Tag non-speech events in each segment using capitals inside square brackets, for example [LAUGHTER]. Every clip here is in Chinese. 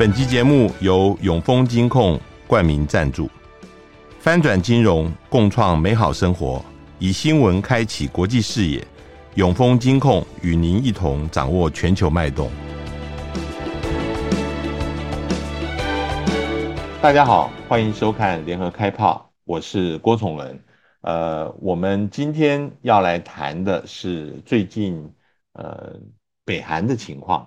本集节目由永丰金控冠名赞助，翻转金融，共创美好生活，以新闻开启国际视野。永丰金控与您一同掌握全球脉动。大家好，欢迎收看联合开炮，我是郭崇伦。呃，我们今天要来谈的是最近呃北韩的情况。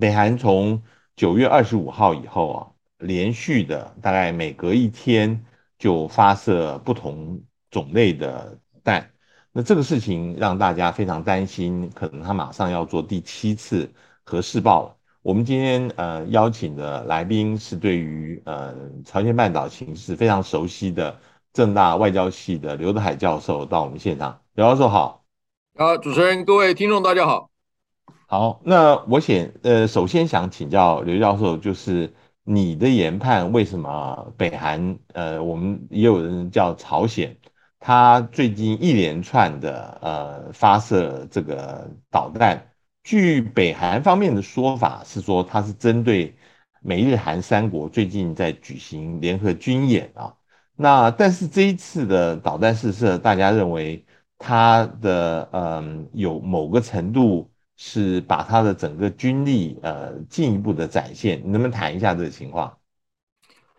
北韩从九月二十五号以后啊，连续的大概每隔一天就发射不同种类的弹，那这个事情让大家非常担心，可能他马上要做第七次核试爆了。我们今天呃邀请的来宾是对于呃朝鲜半岛形势非常熟悉的政大外交系的刘德海教授到我们现场，刘教授好。啊，主持人，各位听众，大家好。好，那我想，呃，首先想请教刘教授，就是你的研判，为什么北韩，呃，我们也有人叫朝鲜，他最近一连串的呃发射这个导弹，据北韩方面的说法是说，它是针对美日韩三国最近在举行联合军演啊，那但是这一次的导弹试射，大家认为它的嗯、有某个程度。是把他的整个军力呃进一步的展现，你能不能谈一下这个情况？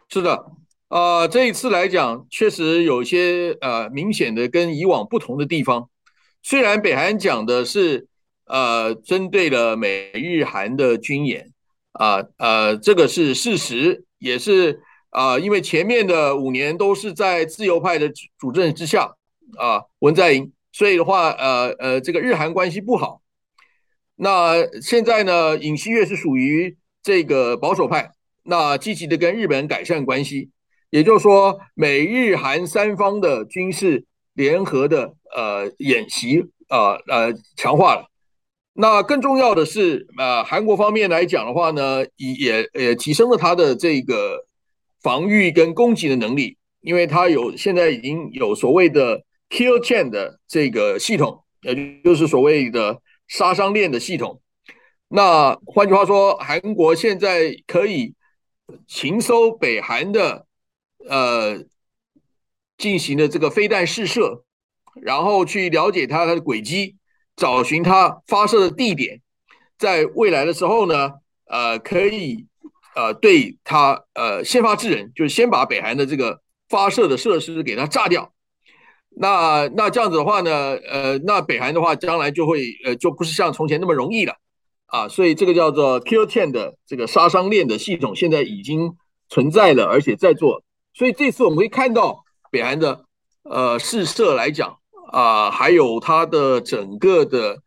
是的，呃，这一次来讲，确实有些呃明显的跟以往不同的地方。虽然北韩讲的是呃针对了美日韩的军演啊呃，这个是事实，也是啊、因为前面的五年都是在自由派的主主政之下啊、文在寅，所以的话呃呃，这个日韩关系不好。那现在呢，尹锡悦是属于这个保守派，那积极的跟日本改善关系，也就是说，美日韩三方的军事联合的呃演习啊呃，呃强化了。那更重要的是，呃，韩国方面来讲的话呢，也也提升了他的这个防御跟攻击的能力，因为他有现在已经有所谓的 kill chain 的这个系统，也就是所谓的。杀伤链的系统，那换句话说，韩国现在可以情搜北韩的呃进行的这个飞弹试射，然后去了解它它的轨迹，找寻它发射的地点，在未来的时候呢，呃，可以呃对它呃先发制人，就是先把北韩的这个发射的设施给它炸掉。那那这样子的话呢，呃，那北韩的话将来就会呃就不是像从前那么容易了啊，所以这个叫做 Kill Chain 的这个杀伤链的系统现在已经存在了，而且在做。所以这次我们会看到北韩的呃试射来讲啊，还有它的整个的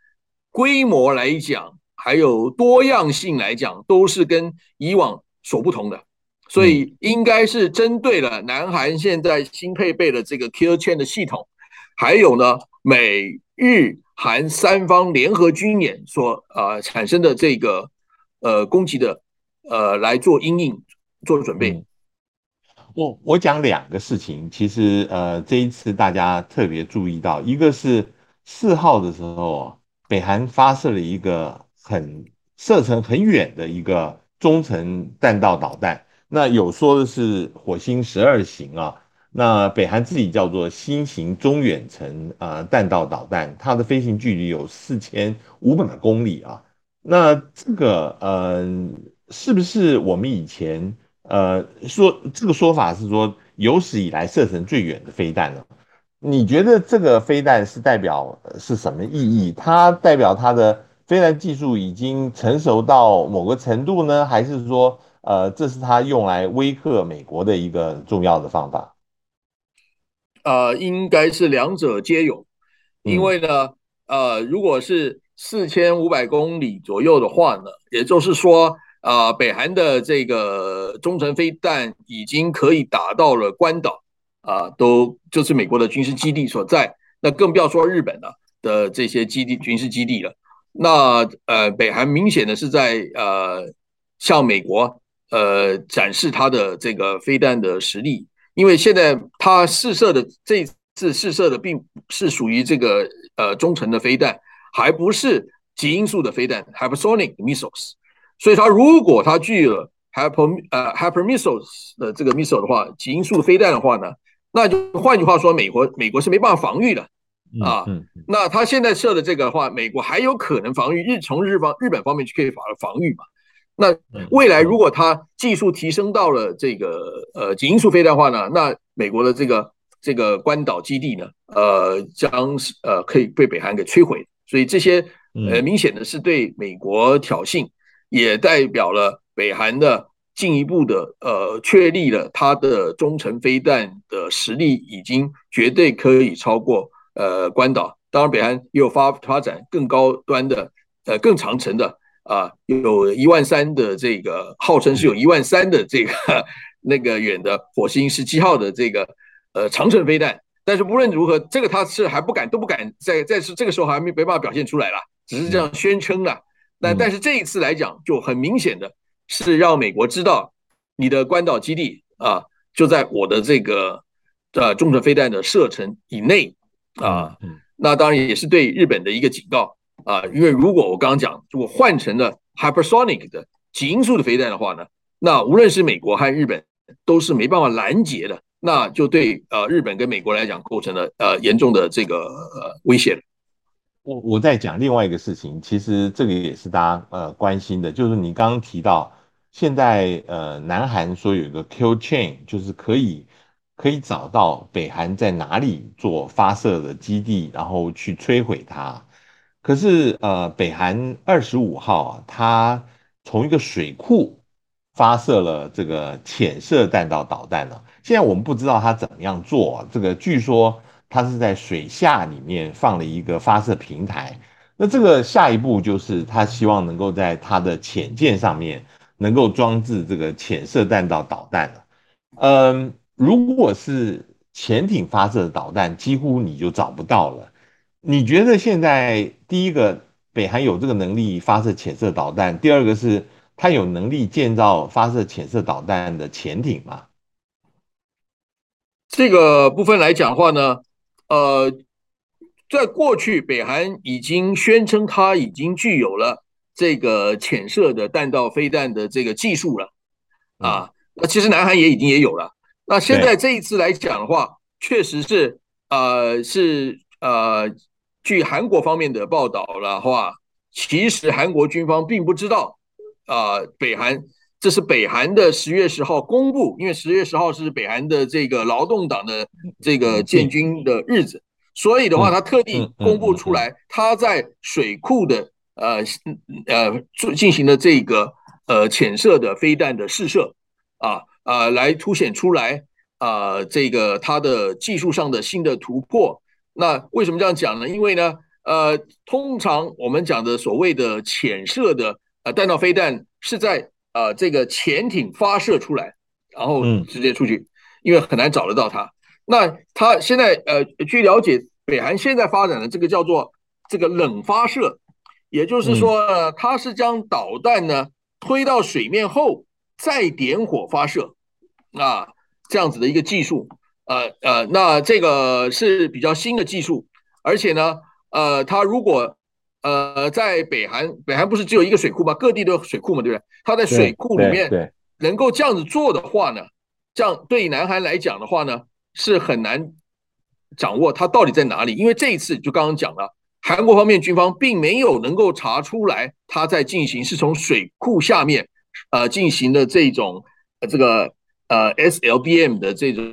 规模来讲，还有多样性来讲，都是跟以往所不同的。所以应该是针对了南韩现在新配备的这个 Kill Chain 的系统，还有呢美日韩三方联合军演所呃产生的这个呃攻击的呃来做阴影做准备。嗯、我我讲两个事情，其实呃这一次大家特别注意到，一个是四号的时候，北韩发射了一个很射程很远的一个中程弹道导弹。那有说的是火星十二型啊，那北韩自己叫做新型中远程啊弹道导弹，它的飞行距离有四千五百公里啊。那这个呃，是不是我们以前呃说这个说法是说有史以来射程最远的飞弹呢？你觉得这个飞弹是代表是什么意义？它代表它的飞弹技术已经成熟到某个程度呢，还是说？呃，这是他用来威吓美国的一个重要的方法。呃，应该是两者皆有，因为呢，呃，如果是四千五百公里左右的话呢，也就是说，啊、呃，北韩的这个中程飞弹已经可以打到了关岛，啊、呃，都就是美国的军事基地所在，那更不要说日本了的这些基地军事基地了。那呃，北韩明显的是在呃，向美国。呃，展示它的这个飞弹的实力，因为现在它试射的这次试射的并不是属于这个呃中程的飞弹，还不是极音速的飞弹，hypersonic missiles，所以它如果它具有 hyper 呃 hyper missiles 的这个 missile 的话，极音速飞弹的话呢，那就换句话说，美国美国是没办法防御的啊。那他现在设的这个的话，美国还有可能防御日从日方日本方面去可以防防御嘛？那未来如果它技术提升到了这个呃极音速飞弹的话呢，那美国的这个这个关岛基地呢，呃将是呃可以被北韩给摧毁。所以这些呃明显的是对美国挑衅，也代表了北韩的进一步的呃确立了它的中程飞弹的实力已经绝对可以超过呃关岛。当然，北韩也有发发展更高端的呃更长程的啊，有一万三的这个号称是有一万三的这个那个远的火星十七号的这个呃长程飞弹。但是无论如何，这个他是还不敢都不敢在在是这个时候还没没办法表现出来了，只是这样宣称了。那但是这一次来讲，就很明显的是让美国知道你的关岛基地啊就在我的这个呃中程飞弹的射程以内啊。那当然也是对日本的一个警告啊，因为如果我刚刚讲如果换成了 hypersonic 的极音速的飞弹的话呢，那无论是美国还是日本都是没办法拦截的，那就对呃日本跟美国来讲构成了呃严重的这个呃威胁。我我在讲另外一个事情，其实这个也是大家呃关心的，就是你刚刚提到，现在呃南韩说有一个 kill chain，就是可以可以找到北韩在哪里做发射的基地，然后去摧毁它。可是呃北韩二十五号啊，它从一个水库发射了这个潜射弹道导弹了。现在我们不知道它怎么样做，这个据说。它是在水下里面放了一个发射平台，那这个下一步就是他希望能够在它的潜舰上面能够装置这个潜射弹道导弹了。嗯，如果是潜艇发射的导弹，几乎你就找不到了。你觉得现在第一个，北韩有这个能力发射潜射导弹，第二个是它有能力建造发射潜射导弹的潜艇吗？这个部分来讲的话呢？呃，在过去，北韩已经宣称它已经具有了这个潜射的弹道飞弹的这个技术了，啊，那其实南韩也已经也有了。那现在这一次来讲的话，确实是，呃，是呃，据韩国方面的报道的话，其实韩国军方并不知道，啊，北韩。这是北韩的十月十号公布，因为十月十号是北韩的这个劳动党的这个建军的日子，所以的话，他特地公布出来，他在水库的呃呃进行了这个呃浅射的飞弹的试射，啊啊，来凸显出来啊这个它的技术上的新的突破。那为什么这样讲呢？因为呢，呃，通常我们讲的所谓的潜射的呃弹道飞弹是在呃，这个潜艇发射出来，然后直接出去，因为很难找得到它。那它现在呃，据了解，北韩现在发展的这个叫做这个冷发射，也就是说，呃，它是将导弹呢推到水面后再点火发射，啊，这样子的一个技术。呃呃，那这个是比较新的技术，而且呢，呃，它如果呃，在北韩，北韩不是只有一个水库吗？各地都有水库嘛，对不对？它在水库里面能够这样子做的话呢，这样对南韩来讲的话呢，是很难掌握它到底在哪里。因为这一次就刚刚讲了，韩国方面军方并没有能够查出来它在进行是从水库下面呃进行的这种这个呃 SLBM 的这种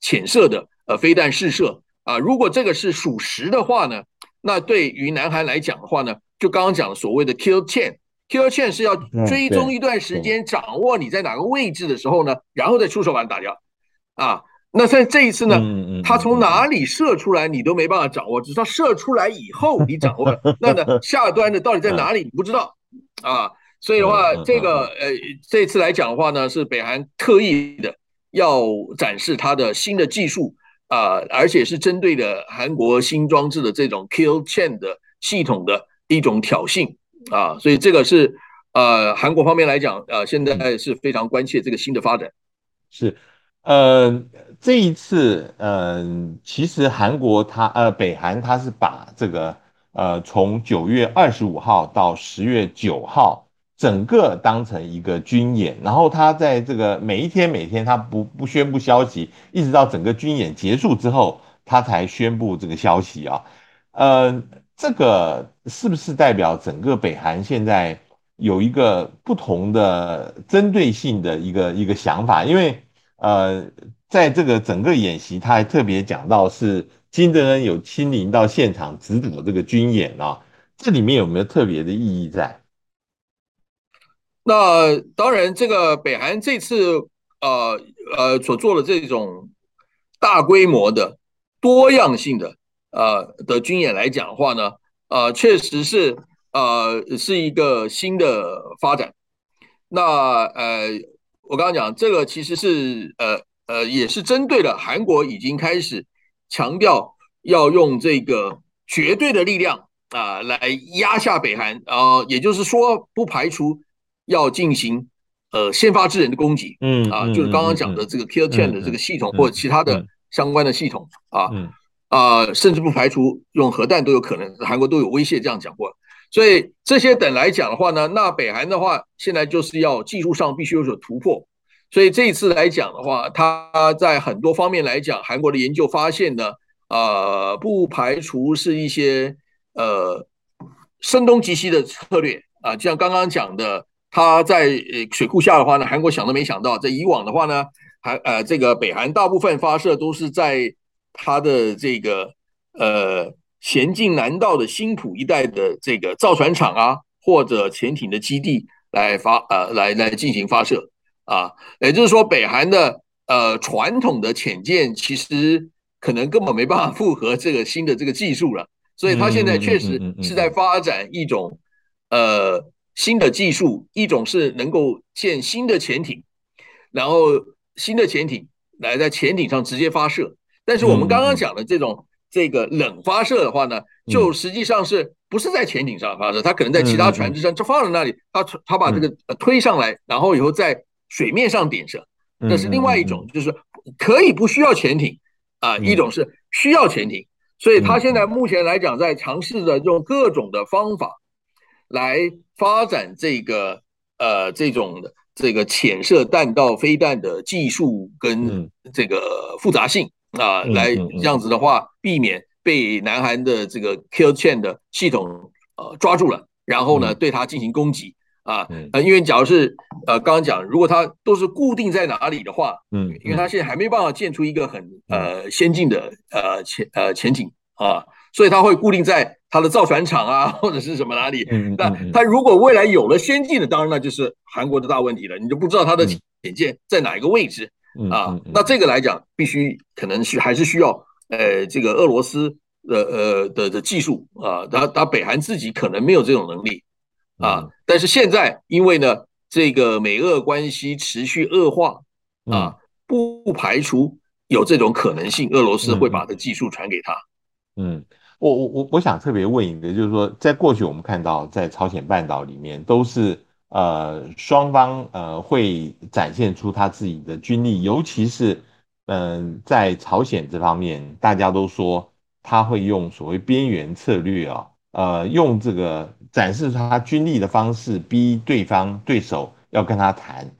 潜射的呃飞弹试射啊。如果这个是属实的话呢？那对于南韩来讲的话呢，就刚刚讲的所谓的 kill chain，kill chain 是要追踪一段时间，掌握你在哪个位置的时候呢，然后再出手把它打掉。啊，那在这一次呢，他从哪里射出来你都没办法掌握，只是他射出来以后你掌握了，那呢下端的到底在哪里你不知道啊。所以的话，这个呃这次来讲的话呢，是北韩特意的要展示它的新的技术。啊、而且是针对的韩国新装置的这种 kill chain 的系统的一种挑衅啊，所以这个是呃韩国方面来讲，呃现在是非常关切这个新的发展。是，呃这一次，呃其实韩国它呃北韩它是把这个呃从九月二十五号到十月九号整个当成一个军演，然后他在这个每一天每天他不不宣布消息，一直到整个军演结束之后，他才宣布这个消息啊。呃，这个是不是代表整个北韩现在有一个不同的针对性的一个一个想法？因为呃，在这个整个演习，他还特别讲到是金正恩有亲临到现场指导这个军演啊，这里面有没有特别的意义在？那当然，这个北韩这次呃呃所做的这种大规模的多样性的呃的军演来讲的话呢，呃，确实是呃是一个新的发展。那呃，我刚刚讲这个其实是呃呃也是针对了韩国已经开始强调要用这个绝对的力量啊、来压下北韩啊、呃，也就是说不排除。要进行呃先发制人的攻击，嗯啊，就是刚刚讲的这个 Kill Chain 的这个系统或者其他的相关的系统啊，啊，甚至不排除用核弹都有可能，韩国都有威胁这样讲过。所以这些等来讲的话呢，那北韩的话现在就是要技术上必须有所突破。所以这一次来讲的话，他在很多方面来讲，韩国的研究发现呢，呃，不排除是一些呃声东击西的策略啊，就像刚刚讲的。他在呃水库下的话呢，韩国想都没想到，在以往的话呢，韩呃这个北韩大部分发射都是在它的这个呃咸镜南道的新浦一带的这个造船厂啊，或者潜艇的基地来发呃来来进行发射啊，也就是说北韩的呃传统的潜舰其实可能根本没办法符合这个新的这个技术了，所以它现在确实是在发展一种呃。新的技术，一种是能够建新的潜艇，然后新的潜艇来在潜艇上直接发射。但是我们刚刚讲的这种这个冷发射的话呢，就实际上是不是在潜艇上发射？它可能在其他船只上就放在那里，它它把这个推上来，然后以后在水面上点射。这是另外一种，就是可以不需要潜艇啊，一种是需要潜艇。所以它现在目前来讲，在尝试着用各种的方法。来发展这个呃这种的这个潜射弹道飞弹的技术跟这个复杂性啊，来这样子的话，避免被南韩的这个 Kill Chain 的系统呃抓住了，然后呢对它进行攻击啊呃，因为假如是呃刚刚讲，如果它都是固定在哪里的话，嗯，因为它现在还没办法建出一个很呃先进的呃潜呃潜艇啊。所以它会固定在它的造船厂啊，或者是什么哪里？那它如果未来有了先进的，当然那就是韩国的大问题了。你就不知道它的潜舰在哪一个位置啊？那这个来讲，必须可能是还是需要呃这个俄罗斯的呃的的技术啊，它它北韩自己可能没有这种能力啊。但是现在因为呢，这个美俄关系持续恶化啊，不排除有这种可能性，俄罗斯会把这技术传给他。嗯。我我我我想特别问一个，就是说，在过去我们看到，在朝鲜半岛里面，都是呃双方呃会展现出他自己的军力，尤其是嗯、在朝鲜这方面，大家都说他会用所谓边缘策略啊，呃用这个展示他军力的方式逼对方对手要跟他谈。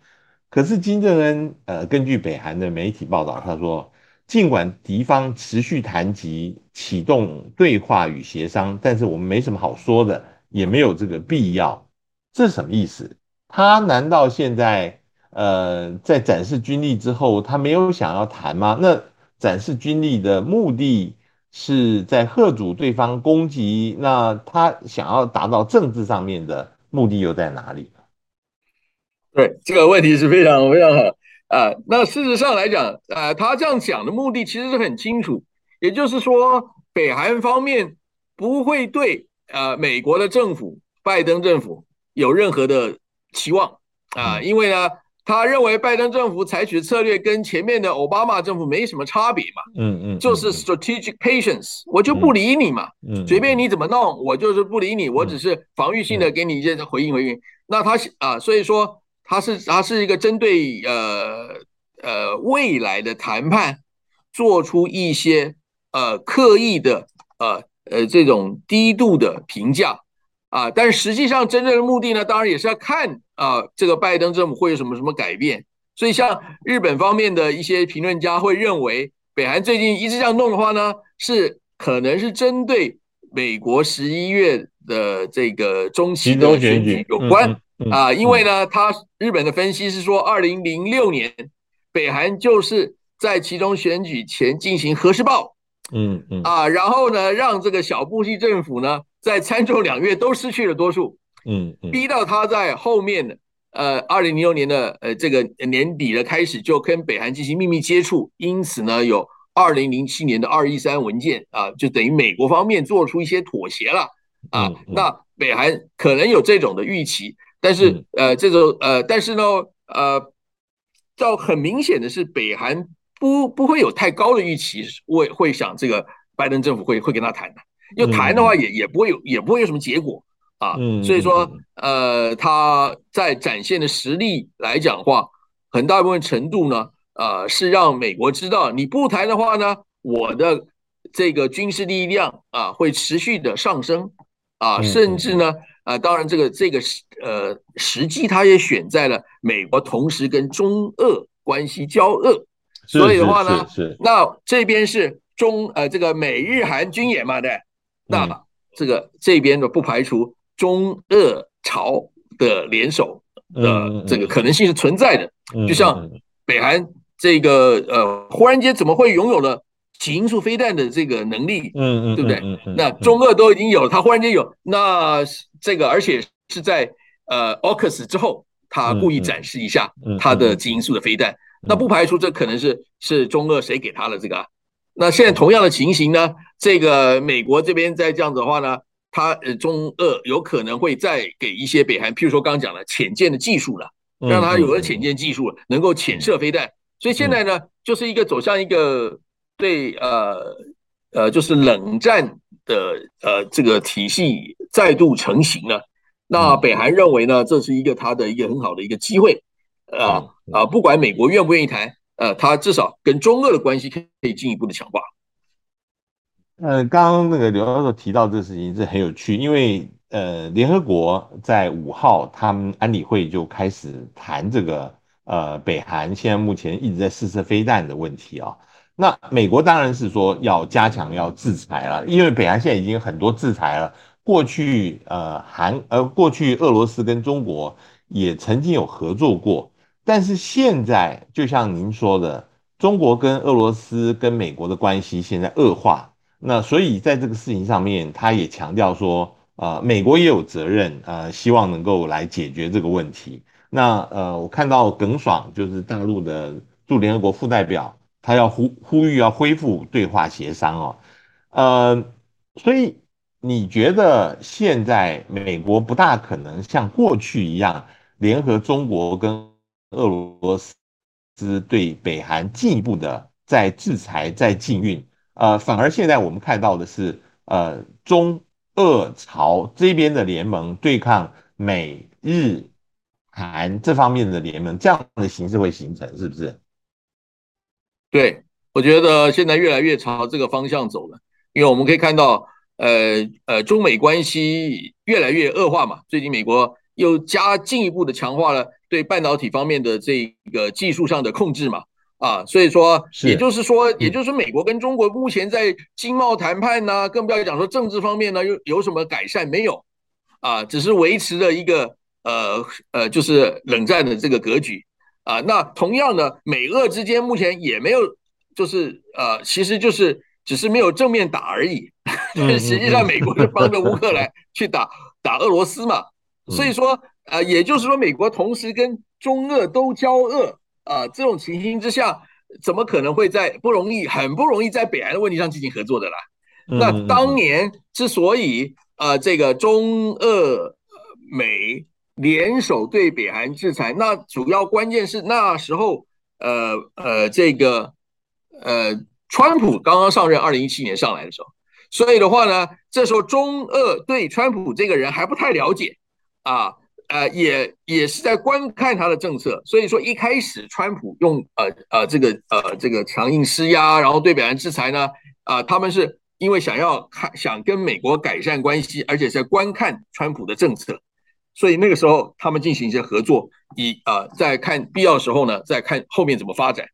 可是金正恩呃根据北韩的媒体报道，他说。尽管敌方持续谈及启动对话与协商，但是我们没什么好说的，也没有这个必要。这是什么意思？他难道现在呃在展示军力之后，他没有想要谈吗？那展示军力的目的是在吓阻对方攻击，那他想要达到政治上面的目的又在哪里？对，这个问题是非常非常好。啊，那事实上来讲，呃，他这样讲的目的其实是很清楚，也就是说，北韩方面不会对呃美国的政府、拜登政府有任何的期望啊，因为呢，他认为拜登政府采取策略跟前面的奥巴马政府没什么差别嘛，嗯嗯，就是 strategic patience，我就不理你嘛，嗯，随便你怎么弄，我就是不理你，我只是防御性的给你一些回应回应。那他啊，所以说。它是它是一个针对呃呃未来的谈判做出一些呃刻意的呃呃这种低度的评价啊，但是实际上真正的目的呢，当然也是要看啊，这个拜登政府会有什么什么改变。所以像日本方面的一些评论家会认为，北韩最近一直这样弄的话呢，是可能是针对美国十一月的这个中期的选举有关啊，因为呢，他日本的分析是说，二零零六年北韩就是在其中选举前进行核试爆，嗯嗯啊，然后呢，让这个小布希政府呢。在参众两院都失去了多数，嗯，逼到他在后面的呃，二零零六年的呃这个年底的开始就跟北韩进行秘密接触，因此呢，有二零零七年的二一三文件啊，就等于美国方面做出一些妥协了啊。那北韩可能有这种的预期，但是呃，这种呃，但是呢，呃，照很明显的是，北韩不不会有太高的预期，会会想这个拜登政府会会跟他谈的。要谈的话也，也也不会有，也不会有什么结果啊。所以说，呃，他在展现的实力来讲的话，很大部分程度呢，呃，是让美国知道，你不谈的话呢，我的这个军事力量啊会持续的上升啊，甚至呢，啊，当然这个这个呃时机，他也选在了美国同时跟中俄关系交恶，所以的话呢，那这边是中呃这个美日韩军演嘛，对。那这个这边的不排除中俄朝的联手的这个可能性是存在的，就像北韩这个呃，忽然间怎么会拥有了极音速飞弹的这个能力？嗯嗯，对不对？那中俄都已经有，他忽然间有，那这个而且是在呃 AUKUS 之后，他故意展示一下他的基因素的飞弹，那不排除这可能是是中俄谁给他的这个。那现在同样的情形呢？这个美国这边再这样子的话呢，他呃中俄有可能会再给一些北韩，譬如说刚刚讲的潜舰的技术了，让他有了潜舰技术，能够潜射飞弹。所以现在呢，就是一个走向一个对呃呃就是冷战的呃这个体系再度成型了。那北韩认为呢，这是一个他的一个很好的一个机会啊啊，不管美国愿不愿意谈。呃，他至少跟中俄的关系可以进一步的强化。呃，刚刚那个刘教授提到这个事情是很有趣，因为呃，联合国在五号他们安理会就开始谈这个呃，北韩现在目前一直在试射飞弹的问题啊。那美国当然是说要加强要制裁了，因为北韩现在已经很多制裁了。过去呃韩呃过去俄罗斯跟中国也曾经有合作过。但是现在，就像您说的，中国跟俄罗斯跟美国的关系现在恶化，那所以在这个事情上面，他也强调说，呃，美国也有责任，呃，希望能够来解决这个问题。那呃，我看到耿爽就是大陆的驻联合国副代表，他要呼呼吁要恢复对话协商哦，呃，所以你觉得现在美国不大可能像过去一样联合中国跟俄罗斯对北韩进一步的在制裁、在禁运，呃，反而现在我们看到的是，呃，中俄朝这边的联盟对抗美日韩这方面的联盟，这样的形式会形成，是不是？对，我觉得现在越来越朝这个方向走了，因为我们可以看到，呃呃，中美关系越来越恶化嘛，最近美国又加进一步的强化了。对半导体方面的这个技术上的控制嘛，啊，所以说，也就是说，也就是说，美国跟中国目前在经贸谈判呢，更不要讲说政治方面呢，有有什么改善没有？啊，只是维持了一个呃呃，就是冷战的这个格局啊。那同样的，美俄之间目前也没有，就是呃，其实就是只是没有正面打而已。[LAUGHS] 实际上，美国是帮着乌克兰 [LAUGHS] 去打打俄罗斯嘛，所以说。呃，也就是说，美国同时跟中俄都交恶啊，这种情形之下，怎么可能会在不容易、很不容易在北韩的问题上进行合作的啦？那当年之所以啊，这个中俄美联手对北韩制裁，那主要关键是那时候，呃呃，这个呃，川普刚刚上任，二零一七年上来的时候，所以的话呢，这时候中俄对川普这个人还不太了解啊。呃，也也是在观看他的政策，所以说一开始川普用呃呃这个呃这个强硬施压，然后对北韩制裁呢，啊、他们是因为想要看想跟美国改善关系，而且在观看川普的政策，所以那个时候他们进行一些合作，以啊、呃、在看必要时候呢，再看后面怎么发展。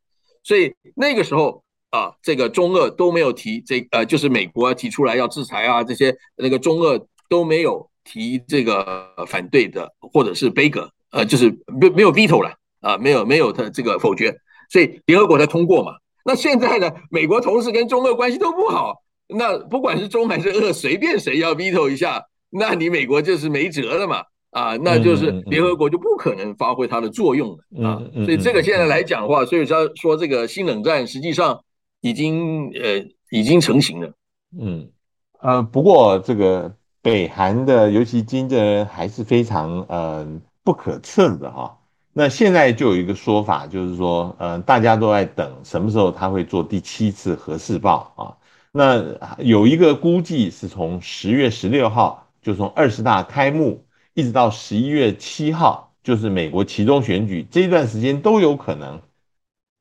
所以那个时候啊，这个中俄都没有提这呃，就是美国提出来要制裁啊，这些那个中俄都没有提这个反对的，或者是杯葛，呃，就是没没有 veto 了啊，没有没有他这个否决，所以联合国才通过嘛。那现在呢，美国同时跟中俄关系都不好。那不管是中还是俄，随便谁要 veto 一下，那你美国就是没辙了嘛？啊，那就是联合国就不可能发挥它的作用了啊。所以这个现在来讲的话，所以说说这个新冷战实际上已经呃已经成型了。嗯呃，不过这个北韩的尤其金正恩还是非常呃不可测的哈。那现在就有一个说法，就是说呃大家都在等什么时候他会做第七次核试爆啊。那有一个估计是从十月十六号，就从二十大开幕，一直到十一月七号，就是美国期中选举这一段时间都有可能。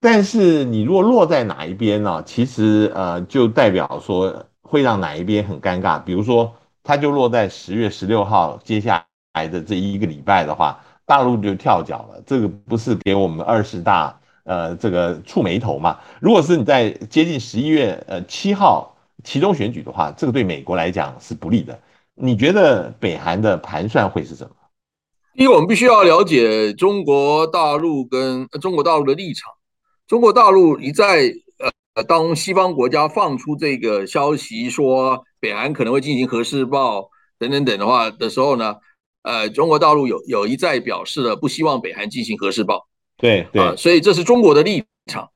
但是你若落在哪一边呢？其实呃，就代表说会让哪一边很尴尬。比如说，它就落在十月十六号接下来的这一个礼拜的话，大陆就跳脚了。这个不是给我们二十大。呃，这个触霉头嘛，如果是你在接近十一月呃七号期中选举的话，这个对美国来讲是不利的。你觉得北韩的盘算会是什么？因为我们必须要了解中国大陆跟中国大陆的立场。中国大陆一再呃，当西方国家放出这个消息说北韩可能会进行核试爆等等等的话的时候呢，呃，中国大陆有有一再表示了不希望北韩进行核试爆。对对、啊，所以这是中国的立场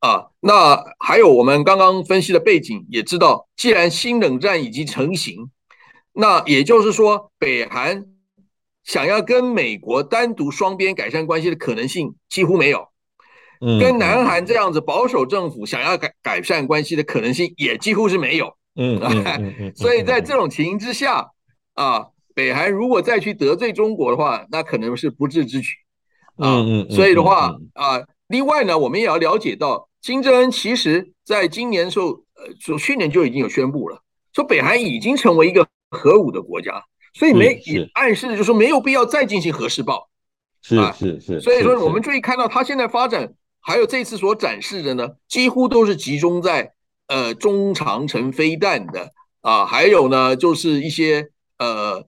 啊。那还有我们刚刚分析的背景，也知道，既然新冷战已经成型，那也就是说，北韩想要跟美国单独双边改善关系的可能性几乎没有。嗯，跟南韩这样子保守政府想要改改善关系的可能性也几乎是没有。嗯，[LAUGHS] 所以在这种情形之下啊，北韩如果再去得罪中国的话，那可能是不智之举。啊，所以的话啊，另外呢，我们也要了解到，金正恩其实在今年时候，呃，说去年就已经有宣布了，说北韩已经成为一个核武的国家，所以没也暗示就是说没有必要再进行核试爆，是是是。所以说，我们注意看到他现在发展，还有这次所展示的呢，几乎都是集中在呃中长程飞弹的啊，还有呢就是一些呃。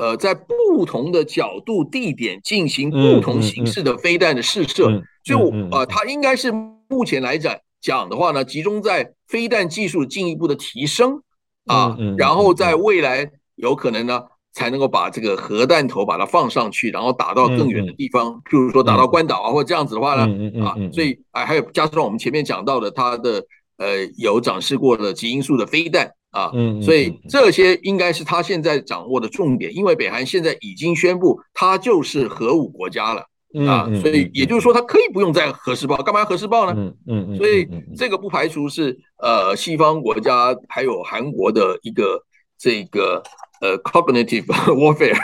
呃，在不同的角度、地点进行不同形式的飞弹的试射，就呃，它应该是目前来讲讲的话呢，集中在飞弹技术进一步的提升啊，然后在未来有可能呢，才能够把这个核弹头把它放上去，然后打到更远的地方，譬如说打到关岛啊，或者这样子的话呢，啊，所以哎，还有加上我们前面讲到的，它的呃有展示过的极音速的飞弹。啊，嗯，所以这些应该是他现在掌握的重点，因为北韩现在已经宣布他就是核武国家了啊，所以也就是说他可以不用再核试爆，干嘛要核试爆呢？嗯嗯，所以这个不排除是呃西方国家还有韩国的一个这个呃 cognitive [LAUGHS] warfare。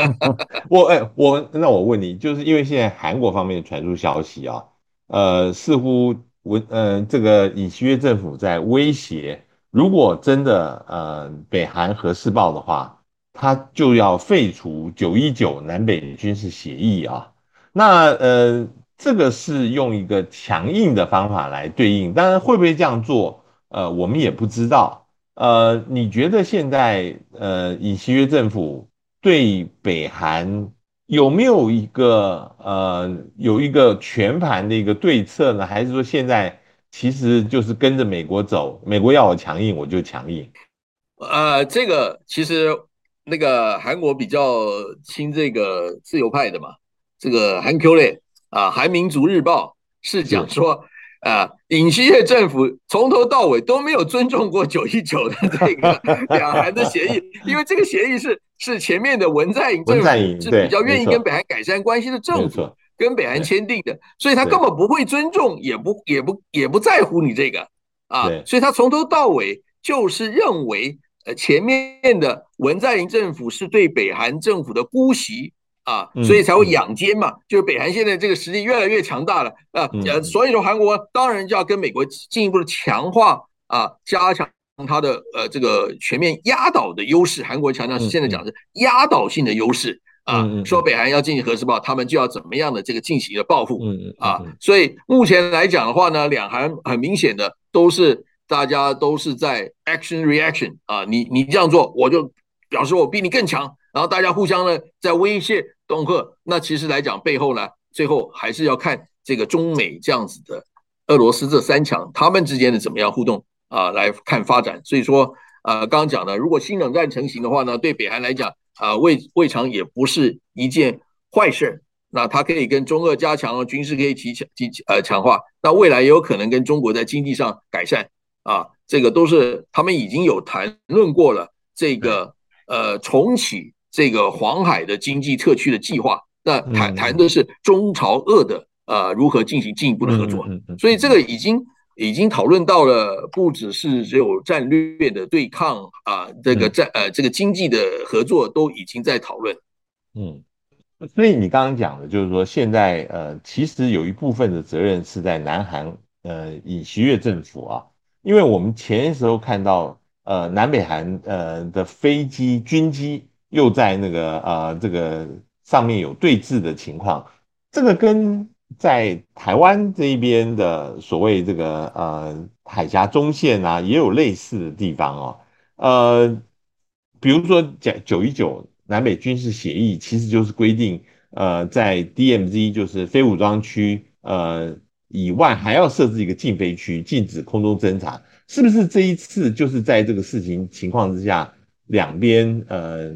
[LAUGHS] 我哎，我那我问你，就是因为现在韩国方面传出消息啊，呃，似乎我呃这个尹锡悦政府在威胁。如果真的呃北韩核试爆的话，他就要废除九一九南北军事协议啊。那呃这个是用一个强硬的方法来对应，当然会不会这样做，呃我们也不知道。呃，你觉得现在呃尹锡悦政府对北韩有没有一个呃有一个全盘的一个对策呢？还是说现在？其实就是跟着美国走，美国要我强硬，我就强硬。呃，这个其实那个韩国比较亲这个自由派的嘛，这个韩 Q 类啊，韩民族日报是讲说啊，尹锡悦政府从头到尾都没有尊重过九一九的这个 [LAUGHS] 两韩的协议，因为这个协议是是前面的文在寅政府是比较愿意跟北韩改善关系的政府。跟北韩签订的，所以他根本不会尊重，也不也不也不在乎你这个啊，所以他从头到尾就是认为，呃，前面的文在寅政府是对北韩政府的姑息啊，所以才会养奸嘛，就是北韩现在这个实力越来越强大了啊，呃，所以说韩国当然就要跟美国进一步的强化啊，加强它的呃这个全面压倒的优势，韩国强调是现在讲的是压倒性的优势啊，说北韩要进行核试爆，他们就要怎么样的这个进行一个报复啊，所以目前来讲的话呢，两韩很明显的都是大家都是在 action reaction 啊，你你这样做，我就表示我比你更强，然后大家互相呢在威胁恫吓，那其实来讲背后呢，最后还是要看这个中美这样子的俄罗斯这三强他们之间的怎么样互动。啊，来看发展，所以说，呃，刚刚讲的，如果新冷战成型的话呢，对北韩来讲，啊，未未尝也不是一件坏事。那它可以跟中俄加强军事，可以提强提呃强化。那未来也有可能跟中国在经济上改善啊，这个都是他们已经有谈论过了。这个呃，重启这个黄海的经济特区的计划，那谈谈的是中朝俄的呃如何进行进一步的合作。所以这个已经。已经讨论到了，不只是只有战略的对抗啊，这个战呃，这个经济的合作都已经在讨论。嗯，所以你刚刚讲的，就是说现在呃，其实有一部分的责任是在南韩呃尹锡悦政府啊，因为我们前时候看到呃南北韩呃的飞机军机又在那个呃这个上面有对峙的情况，这个跟。在台湾这一边的所谓这个呃海峡中线啊，也有类似的地方哦。呃，比如说讲九一九南北军事协议，其实就是规定呃在 DMZ 就是非武装区呃以外，还要设置一个禁飞区，禁止空中侦察。是不是这一次就是在这个事情情况之下，两边呃？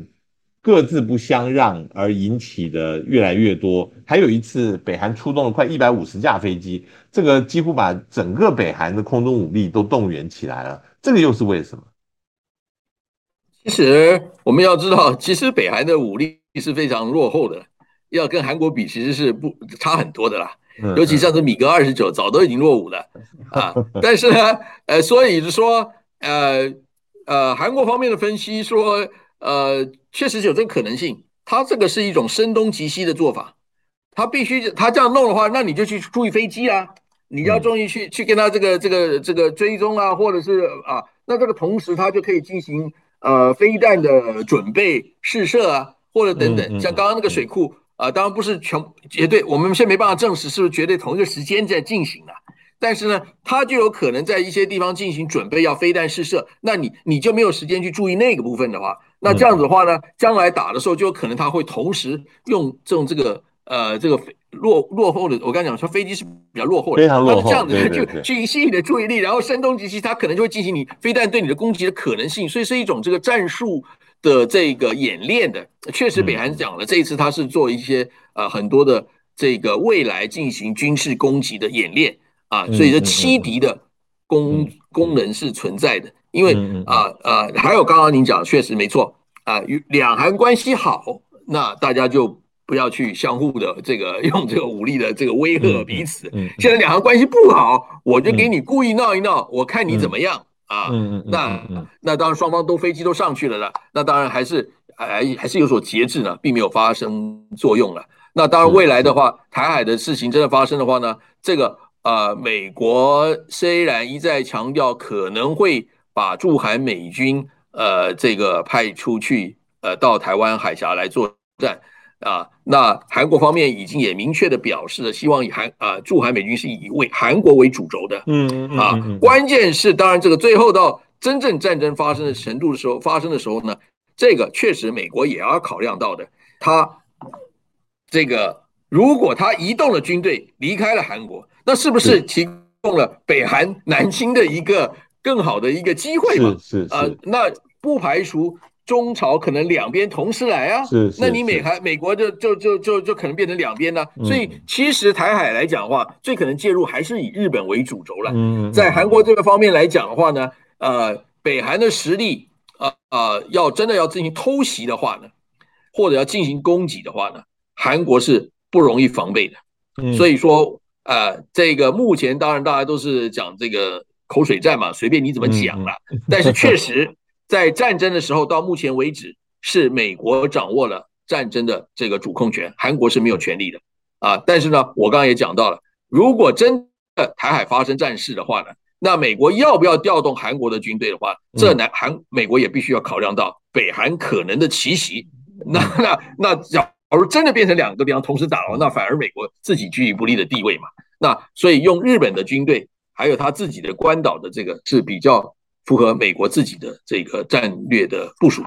各自不相让而引起的越来越多，还有一次北韩出动了快一百五十架飞机，这个几乎把整个北韩的空中武力都动员起来了，这个又是为什么？其实我们要知道，其实北韩的武力是非常落后的，要跟韩国比，其实是不差很多的啦。尤其像是米格二十九，早都已经落伍了啊。[LAUGHS] 但是呢，呃，所以是说，呃呃，韩国方面的分析说。呃，确实有这个可能性。他这个是一种声东击西的做法，他必须他这样弄的话，那你就去注意飞机啊，你要注意去去跟他这个这个这个追踪啊，或者是啊，那这个同时他就可以进行呃飞弹的准备试射啊，或者等等，像刚刚那个水库啊，当然不是全绝对，我们现在没办法证实是不是绝对同一个时间在进行的。但是呢，他就有可能在一些地方进行准备，要飞弹试射，那你你就没有时间去注意那个部分的话，那这样子的话呢，将来打的时候就有可能他会同时用这种这个呃这个落落后的，我刚才讲说飞机是比较落后的，非常落后，这样子就去吸引你的注意力，然后声东击西，他可能就会进行你飞弹对你的攻击的可能性，所以是一种这个战术的这个演练的。确实，北韩讲了，这一次他是做一些呃很多的这个未来进行军事攻击的演练。啊，所以这欺敌的功功能是存在的，因为啊啊，还有刚刚您讲，确实没错啊，与两韩关系好，那大家就不要去相互的这个用这个武力的这个威吓彼此。现在两韩关系不好，我就给你故意闹一闹，我看你怎么样啊？那那当然双方都飞机都上去了了，那当然还是还还是有所节制呢，并没有发生作用了。那当然未来的话，台海的事情真的发生的话呢，这个。啊、呃，美国虽然一再强调可能会把驻韩美军呃这个派出去呃到台湾海峡来作战啊，那韩国方面已经也明确的表示了，希望以韩啊驻韩美军是以为韩国为主轴的，嗯嗯啊，关键是当然这个最后到真正战争发生的程度的时候发生的时候呢，这个确实美国也要考量到的，他这个如果他移动了军队离开了韩国。那是不是提供了北韩南侵的一个更好的一个机会嘛？是是，啊、呃、那不排除中朝可能两边同时来啊。是，是，那你美韩美国就就就就就可能变成两边呢。所以其实台海来讲的话，最可能介入还是以日本为主轴了。嗯，在韩国这个方面来讲的话呢，呃，北韩的实力啊啊、呃呃，要真的要进行偷袭的话呢，或者要进行攻击的话呢，韩国是不容易防备的。嗯，所以说。呃，这个目前当然大家都是讲这个口水战嘛，随便你怎么讲了。但是确实，在战争的时候，到目前为止是美国掌握了战争的这个主控权，韩国是没有权利的啊。但是呢，我刚刚也讲到了，如果真的台海发生战事的话呢，那美国要不要调动韩国的军队的话，这南韩美国也必须要考量到北韩可能的奇袭。那那那假如真的变成两个地方同时打了，那反而美国自己居于不利的地位嘛。那所以用日本的军队还有他自己的关岛的这个是比较符合美国自己的这个战略的部署。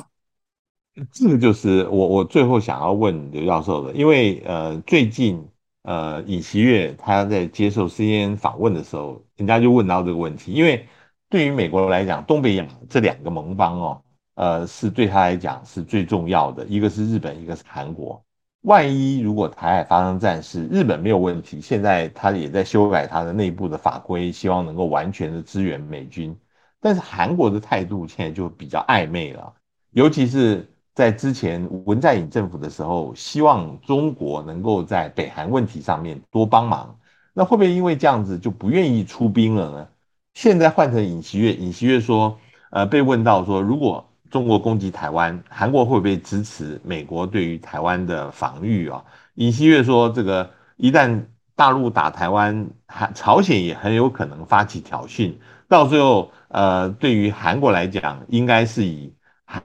这个就是我我最后想要问刘教授的，因为呃最近呃尹锡悦他在接受 CNN 访问的时候，人家就问到这个问题，因为对于美国来讲，东北亚这两个盟邦哦，呃是对他来讲是最重要的，一个是日本，一个是韩国。万一如果台海发生战事，日本没有问题，现在他也在修改他的内部的法规，希望能够完全的支援美军，但是韩国的态度现在就比较暧昧了，尤其是。在之前文在寅政府的时候，希望中国能够在北韩问题上面多帮忙，那会不会因为这样子就不愿意出兵了呢？现在换成尹锡悦，尹锡悦说，呃，被问到说，如果中国攻击台湾，韩国会不会支持美国对于台湾的防御啊？尹锡悦说，这个一旦大陆打台湾，韩朝鲜也很有可能发起挑衅，到最后，呃，对于韩国来讲，应该是以。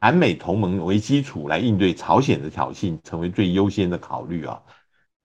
韩美同盟为基础来应对朝鲜的挑衅，成为最优先的考虑啊。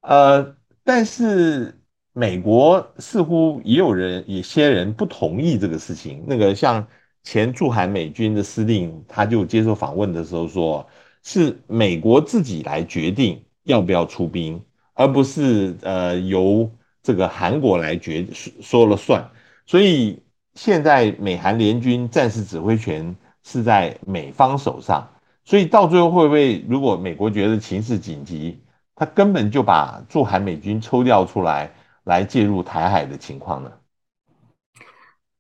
呃，但是美国似乎也有人，有些人不同意这个事情。那个像前驻韩美军的司令，他就接受访问的时候说，是美国自己来决定要不要出兵，而不是呃由这个韩国来决说了算。所以现在美韩联军战时指挥权。是在美方手上，所以到最后会不会，如果美国觉得情势紧急，他根本就把驻韩美军抽调出来，来介入台海的情况呢？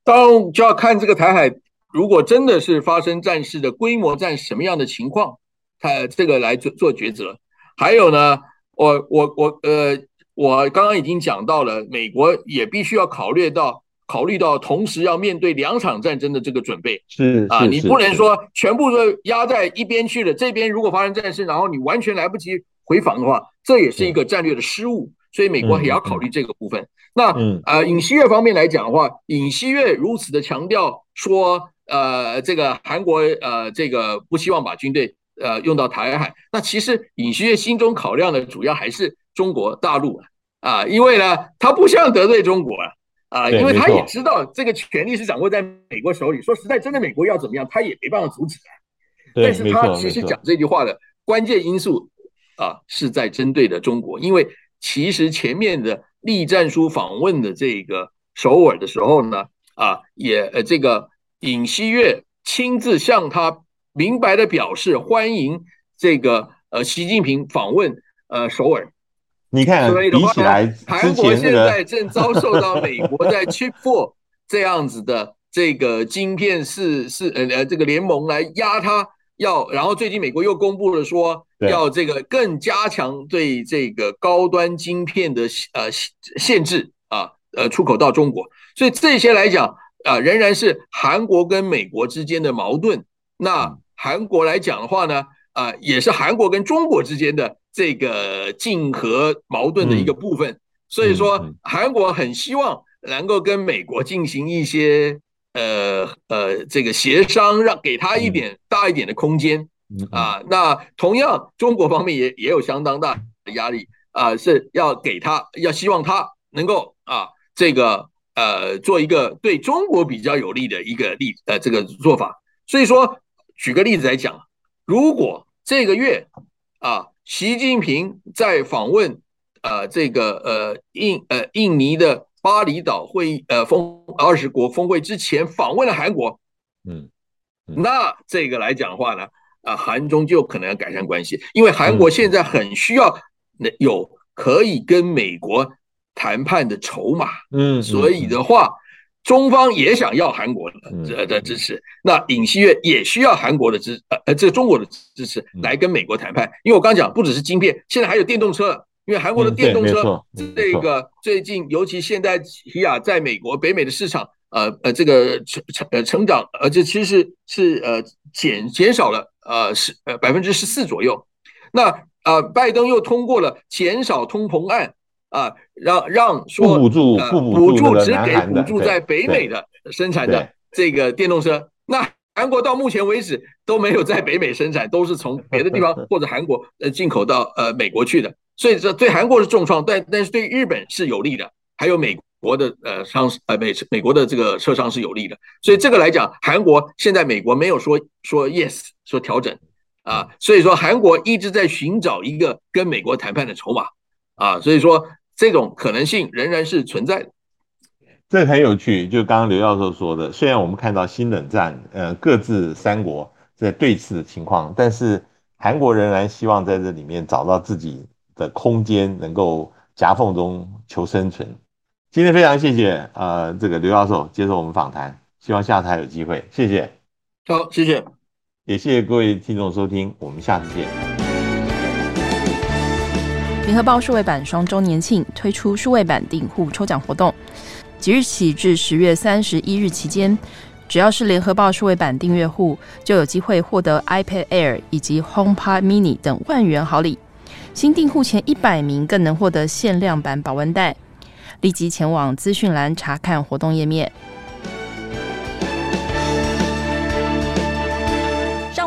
当就要看这个台海，如果真的是发生战事的规模战什么样的情况，他这个来做做抉择。还有呢，我我我呃，我刚刚已经讲到了，美国也必须要考虑到。考虑到同时要面对两场战争的这个准备，是啊，你不能说全部都压在一边去了。这边如果发生战事，然后你完全来不及回防的话，这也是一个战略的失误。所以美国也要考虑这个部分。那呃，尹锡悦方面来讲的话，尹锡悦如此的强调说，呃，这个韩国呃，这个不希望把军队呃用到台海。那其实尹锡悦心中考量的主要还是中国大陆啊，因为呢，他不想得罪中国啊。啊，因为他也知道这个权力是掌握在美国手里。说实在，真的美国要怎么样，他也没办法阻止。但是他其实讲这句话的关键因素啊，是在针对的中国。因为其实前面的栗战书访问的这个首尔的时候呢，啊，也呃这个尹锡悦亲自向他明白的表示欢迎这个呃习近平访问呃首尔。你看，比起来，韩国现在正遭受到美国在 Chip Four 这样子的这个晶片是是呃呃这个联盟来压他，要然后最近美国又公布了说要这个更加强对这个高端晶片的呃限制啊呃出口到中国，所以这些来讲啊仍然是韩国跟美国之间的矛盾。那韩国来讲的话呢啊也是韩国跟中国之间的。这个竞合矛盾的一个部分，所以说韩国很希望能够跟美国进行一些呃呃这个协商，让给他一点大一点的空间啊。那同样中国方面也也有相当大的压力啊，是要给他要希望他能够啊这个呃做一个对中国比较有利的一个例呃这个做法。所以说举个例子来讲，如果这个月啊。习近平在访问呃这个呃印呃印尼的巴厘岛会议呃峰二十国峰会之前访问了韩国，嗯，那这个来讲的话呢，啊韩中就可能要改善关系，因为韩国现在很需要有可以跟美国谈判的筹码，嗯，所以的话。中方也想要韩国的的支持，那尹锡悦也需要韩国的支呃呃这个中国的支持来跟美国谈判，因为我刚讲不只是晶片，现在还有电动车，因为韩国的电动车这个最近尤其现在起亚在美国北美的市场呃呃这个成成呃成长呃这其实是是呃减减少了呃十呃百分之十四左右，那呃拜登又通过了减少通膨案。啊，让让说补助，补助只给补助在北美的生产的这个电动车，那韩国到目前为止都没有在北美生产，都是从别的地方 [LAUGHS] 或者韩国呃进口到呃美国去的，所以这对韩国是重创，但但是对日本是有利的，还有美国的呃商呃美美国的这个车商是有利的，所以这个来讲，韩国现在美国没有说说 yes 说调整啊，所以说韩国一直在寻找一个跟美国谈判的筹码啊，所以说这种可能性仍然是存在的。这很有趣，就刚刚刘教授说的，虽然我们看到新冷战，呃，各自三国在对峙的情况，但是韩国仍然希望在这里面找到自己的空间，能够夹缝中求生存。今天非常谢谢呃这个刘教授接受我们访谈，希望下次还有机会，谢谢。好，谢谢，也谢谢各位听众收听，我们下次见。联合报数位版双周年庆推出数位版订户抽奖活动。即日起至十月三十一日期间，只要是联合报数位版订阅户，就有机会获得 iPad Air 以及 HomePod Mini 等万元好礼。新订户前一百名更能获得限量版保温袋。立即前往资讯栏查看活动页面。